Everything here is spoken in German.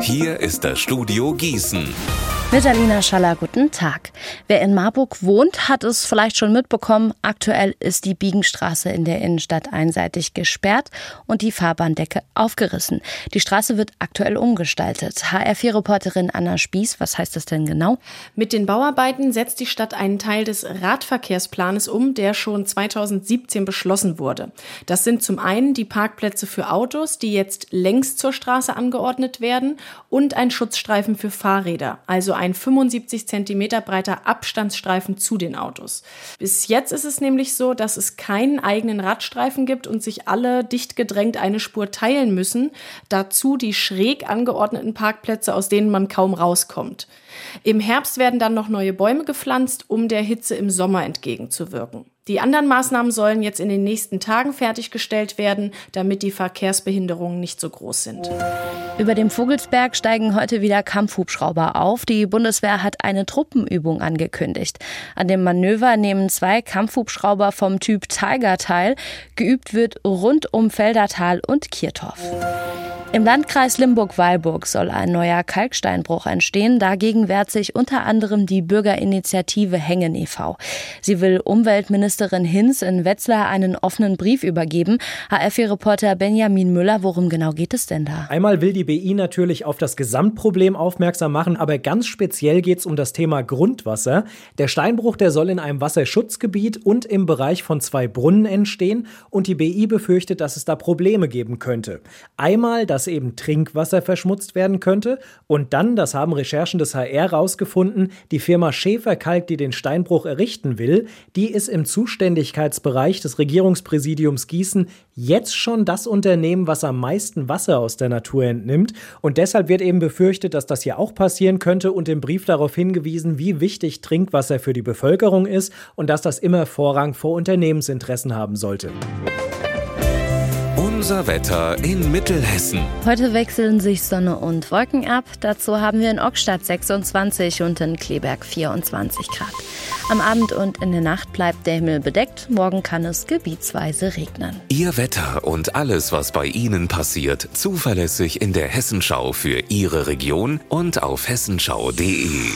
Hier ist das Studio Gießen. Mit Alina Schaller, guten Tag. Wer in Marburg wohnt, hat es vielleicht schon mitbekommen. Aktuell ist die Biegenstraße in der Innenstadt einseitig gesperrt und die Fahrbahndecke aufgerissen. Die Straße wird aktuell umgestaltet. HR4-Reporterin Anna Spieß, was heißt das denn genau? Mit den Bauarbeiten setzt die Stadt einen Teil des Radverkehrsplanes um, der schon 2017 beschlossen wurde. Das sind zum einen die Parkplätze für Autos, die jetzt längs zur Straße angeordnet werden, und ein Schutzstreifen für Fahrräder, also ein 75 Zentimeter breiter Abstandsstreifen zu den Autos. Bis jetzt ist es nämlich so, dass es keinen eigenen Radstreifen gibt und sich alle dicht gedrängt eine Spur teilen müssen. Dazu die schräg angeordneten Parkplätze, aus denen man kaum rauskommt. Im Herbst werden dann noch neue Bäume gepflanzt, um der Hitze im Sommer entgegenzuwirken. Die anderen Maßnahmen sollen jetzt in den nächsten Tagen fertiggestellt werden, damit die Verkehrsbehinderungen nicht so groß sind. Über dem Vogelsberg steigen heute wieder Kampfhubschrauber auf. Die Bundeswehr hat eine Truppenübung angekündigt. An dem Manöver nehmen zwei Kampfhubschrauber vom Typ Tiger teil. Geübt wird rund um Feldertal und Kirtorf. Im Landkreis Limburg-Weilburg soll ein neuer Kalksteinbruch entstehen. Dagegen wehrt sich unter anderem die Bürgerinitiative Hängen e.V. Sie will Umweltministerin Hinz in Wetzlar einen offenen Brief übergeben. HFE-Reporter Benjamin Müller, worum genau geht es denn da? Einmal will die BI natürlich auf das Gesamtproblem aufmerksam machen, aber ganz speziell geht es um das Thema Grundwasser. Der Steinbruch, der soll in einem Wasserschutzgebiet und im Bereich von zwei Brunnen entstehen und die BI befürchtet, dass es da Probleme geben könnte. Einmal das dass eben Trinkwasser verschmutzt werden könnte. Und dann, das haben Recherchen des HR rausgefunden, die Firma Schäferkalk, die den Steinbruch errichten will, die ist im Zuständigkeitsbereich des Regierungspräsidiums Gießen jetzt schon das Unternehmen, was am meisten Wasser aus der Natur entnimmt. Und deshalb wird eben befürchtet, dass das hier auch passieren könnte und im Brief darauf hingewiesen, wie wichtig Trinkwasser für die Bevölkerung ist und dass das immer Vorrang vor Unternehmensinteressen haben sollte. Unser Wetter in Mittelhessen. Heute wechseln sich Sonne und Wolken ab. Dazu haben wir in Ockstadt 26 und in Kleberg 24 Grad. Am Abend und in der Nacht bleibt der Himmel bedeckt. Morgen kann es gebietsweise regnen. Ihr Wetter und alles, was bei Ihnen passiert, zuverlässig in der Hessenschau für Ihre Region und auf hessenschau.de.